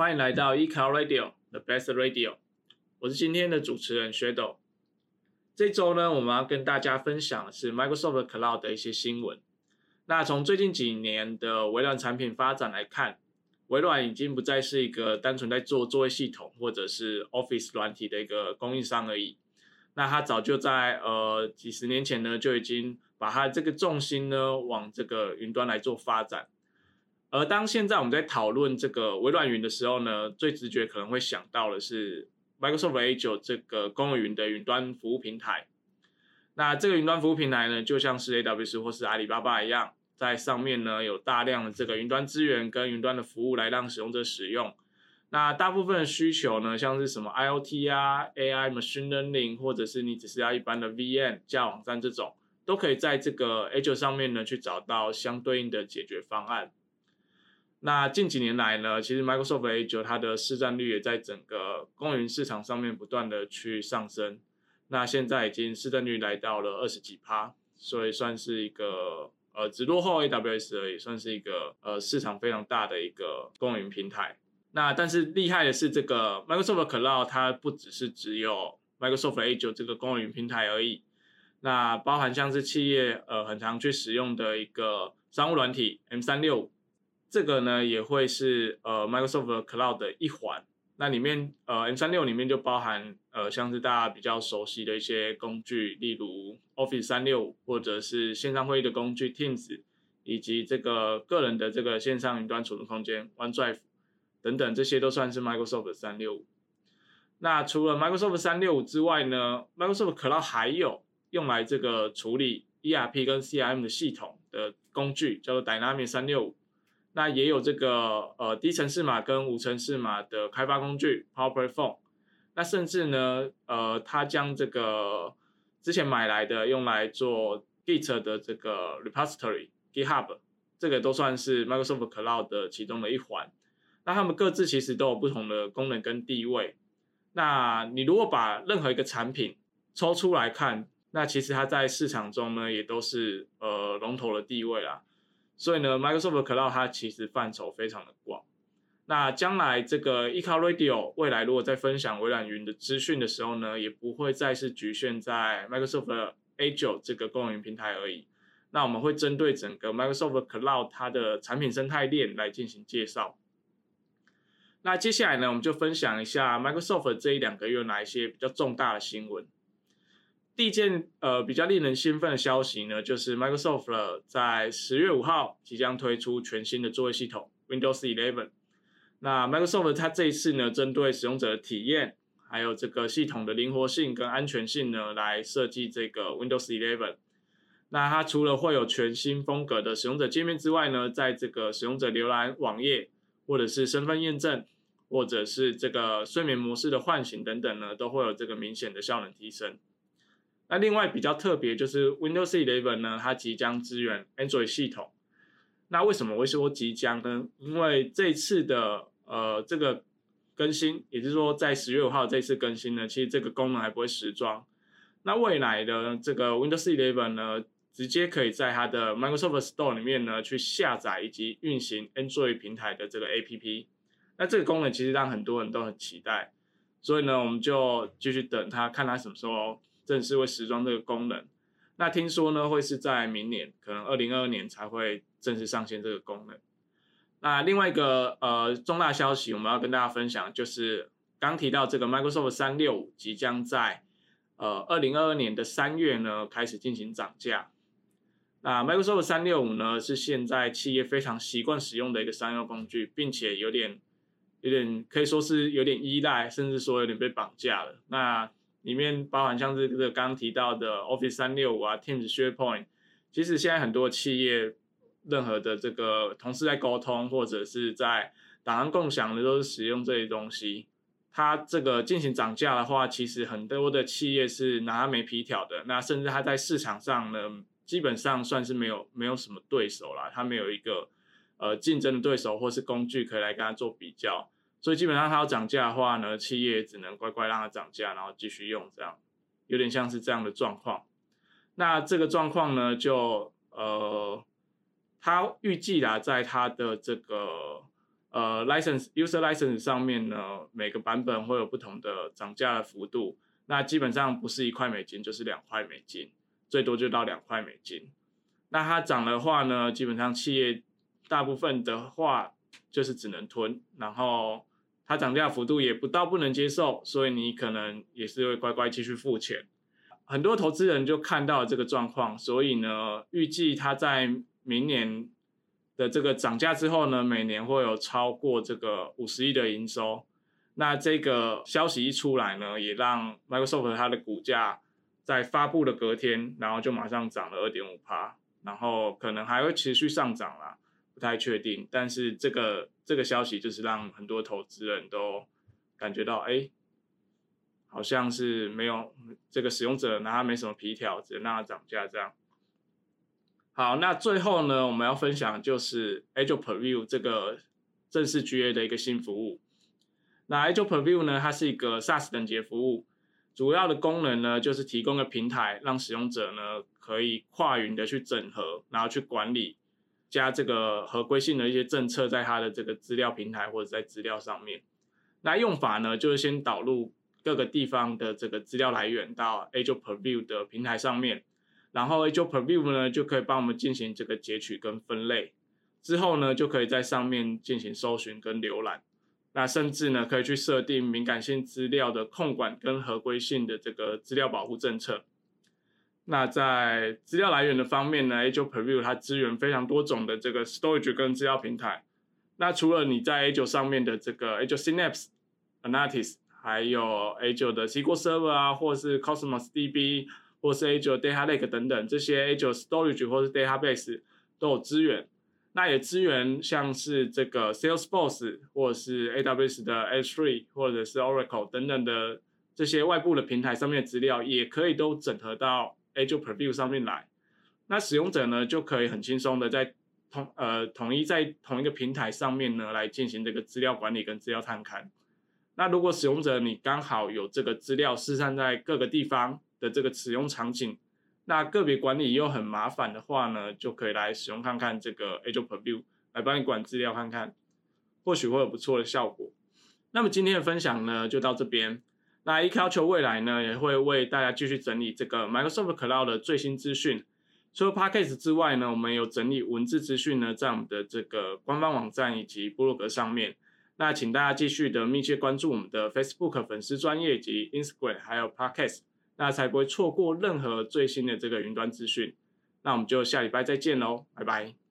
欢迎来到 Eco Radio The Best Radio，我是今天的主持人 Shadow。这周呢，我们要跟大家分享的是 Microsoft Cloud 的一些新闻。那从最近几年的微软产品发展来看，微软已经不再是一个单纯在做作业系统或者是 Office 软体的一个供应商而已。那它早就在呃几十年前呢，就已经把它这个重心呢往这个云端来做发展。而当现在我们在讨论这个微软云的时候呢，最直觉可能会想到的是 Microsoft Azure 这个公有云的云端服务平台。那这个云端服务平台呢，就像是 AWS 或是阿里巴巴一样。在上面呢，有大量的这个云端资源跟云端的服务来让使用者使用。那大部分的需求呢，像是什么 IoT 啊、AI、Machine Learning，或者是你只是要一般的 VM 加网站这种，都可以在这个 Azure 上面呢去找到相对应的解决方案。那近几年来呢，其实 Microsoft Azure 它的市占率也在整个公云市场上面不断的去上升。那现在已经市占率来到了二十几趴，所以算是一个。呃，只落后 AWS 而已，算是一个呃市场非常大的一个公云平台。那但是厉害的是，这个 Microsoft Cloud 它不只是只有 Microsoft Azure 这个公云平台而已。那包含像是企业呃很常去使用的一个商务软体 M365，这个呢也会是呃 Microsoft Cloud 的一环。那里面呃 M36 里面就包含呃像是大家比较熟悉的一些工具，例如 Office 365或者是线上会议的工具 Teams，以及这个个人的这个线上云端储存空间 OneDrive 等等，这些都算是 Microsoft 365。那除了 Microsoft 365之外呢，Microsoft Cloud 还有用来这个处理 ERP 跟 CRM 的系统的工具，叫做 Dynamics 365。那也有这个呃低程式码跟无程式码的开发工具 Power Platform，那甚至呢呃他将这个之前买来的用来做 Git 的这个 Repository GitHub，这个都算是 Microsoft Cloud 的其中的一环。那他们各自其实都有不同的功能跟地位。那你如果把任何一个产品抽出来看，那其实它在市场中呢也都是呃龙头的地位啦。所以呢，Microsoft Cloud 它其实范畴非常的广。那将来这个 Eco Radio 未来如果在分享微软云的资讯的时候呢，也不会再是局限在 Microsoft Azure 这个公云平台而已。那我们会针对整个 Microsoft Cloud 它的产品生态链来进行介绍。那接下来呢，我们就分享一下 Microsoft 这一两个月哪一些比较重大的新闻。第一件呃比较令人兴奋的消息呢，就是 Microsoft 了在十月五号即将推出全新的作业系统 Windows 11。那 Microsoft 它这一次呢，针对使用者的体验，还有这个系统的灵活性跟安全性呢，来设计这个 Windows 11。那它除了会有全新风格的使用者界面之外呢，在这个使用者浏览网页，或者是身份验证，或者是这个睡眠模式的唤醒等等呢，都会有这个明显的效能提升。那另外比较特别就是 Windows 11呢，它即将支援 Android 系统。那为什么会说即将呢？因为这次的呃这个更新，也就是说在十月五号这次更新呢，其实这个功能还不会实装。那未来的这个 Windows 11呢，直接可以在它的 Microsoft Store 里面呢去下载以及运行 Android 平台的这个 APP。那这个功能其实让很多人都很期待，所以呢，我们就继续等它，看它什么时候。正式会实装这个功能，那听说呢会是在明年，可能二零二二年才会正式上线这个功能。那另外一个呃重大消息，我们要跟大家分享，就是刚提到这个 Microsoft 三六五即将在呃二零二二年的三月呢开始进行涨价。那 Microsoft 三六五呢是现在企业非常习惯使用的一个商用工具，并且有点有点可以说是有点依赖，甚至说有点被绑架了。那里面包含像这个刚刚提到的 Office 三六五啊，Teams、SharePoint，其实现在很多企业任何的这个同事在沟通或者是在档案共享的都是使用这些东西。它这个进行涨价的话，其实很多的企业是拿它没皮条的。那甚至它在市场上呢，基本上算是没有没有什么对手啦，它没有一个呃竞争的对手或是工具可以来跟它做比较。所以基本上它要涨价的话呢，企业只能乖乖让它涨价，然后继续用，这样有点像是这样的状况。那这个状况呢，就呃，它预计啦，在它的这个呃，license user license 上面呢，每个版本会有不同的涨价的幅度。那基本上不是一块美金，就是两块美金，最多就到两块美金。那它涨的话呢，基本上企业大部分的话就是只能吞，然后它涨价幅度也不到不能接受，所以你可能也是会乖乖继续付钱。很多投资人就看到了这个状况，所以呢，预计它在明年的这个涨价之后呢，每年会有超过这个五十亿的营收。那这个消息一出来呢，也让 Microsoft 它的股价在发布的隔天，然后就马上涨了二点五趴，然后可能还会持续上涨啦，不太确定。但是这个这个消息就是让很多投资人都感觉到，哎，好像是没有这个使用者拿它没什么皮条，只能让它涨价这样。好，那最后呢，我们要分享就是 Azure Purview 这个正式 GA 的一个新服务。那 Azure Purview 呢，它是一个 SaaS 等级服务，主要的功能呢就是提供个平台，让使用者呢可以跨云的去整合，然后去管理加这个合规性的一些政策在它的这个资料平台或者在资料上面。那用法呢就是先导入各个地方的这个资料来源到 Azure Purview 的平台上面。然后 Azure Purview 呢，就可以帮我们进行这个截取跟分类，之后呢，就可以在上面进行搜寻跟浏览。那甚至呢，可以去设定敏感性资料的控管跟合规性的这个资料保护政策。那在资料来源的方面呢，Azure Purview 它支援非常多种的这个 storage 跟资料平台。那除了你在 Azure 上面的这个 Azure Synapse、Analytics，还有 Azure 的 SQL Server 啊，或是 Cosmos DB。或是 Azure Data Lake 等等这些 Azure Storage 或是 Database 都有资源，那也支援像是这个 Salesforce 或者是 AWS 的 S3 或者是 Oracle 等等的这些外部的平台上面的资料，也可以都整合到 Azure Purview 上面来。那使用者呢就可以很轻松的在同呃统一在同一个平台上面呢来进行这个资料管理跟资料探勘。那如果使用者你刚好有这个资料四散在各个地方，的这个使用场景，那个别管理又很麻烦的话呢，就可以来使用看看这个 Azure Purview 来帮你管资料看看，或许会有不错的效果。那么今天的分享呢就到这边。那 EK 要求未来呢也会为大家继续整理这个 Microsoft Cloud 的最新资讯。除了 Podcast 之外呢，我们有整理文字资讯呢，在我们的这个官方网站以及部落格上面。那请大家继续的密切关注我们的 Facebook 粉丝专业及 Instagram 还有 Podcast。那才不会错过任何最新的这个云端资讯。那我们就下礼拜再见喽，拜拜。